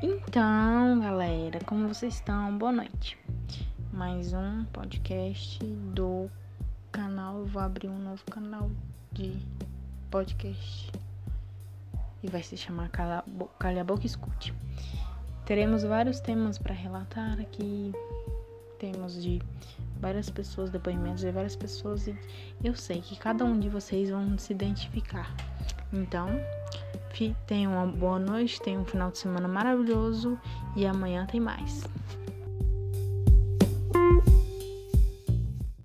Então, galera, como vocês estão? Boa noite. Mais um podcast do canal. Eu vou abrir um novo canal de podcast e vai se chamar Calha, Boca Escute. Teremos vários temas para relatar aqui. Temos de várias pessoas, depoimentos de várias pessoas e eu sei que cada um de vocês vão se identificar. Então, tenham uma boa noite, tenham um final de semana maravilhoso e amanhã tem mais.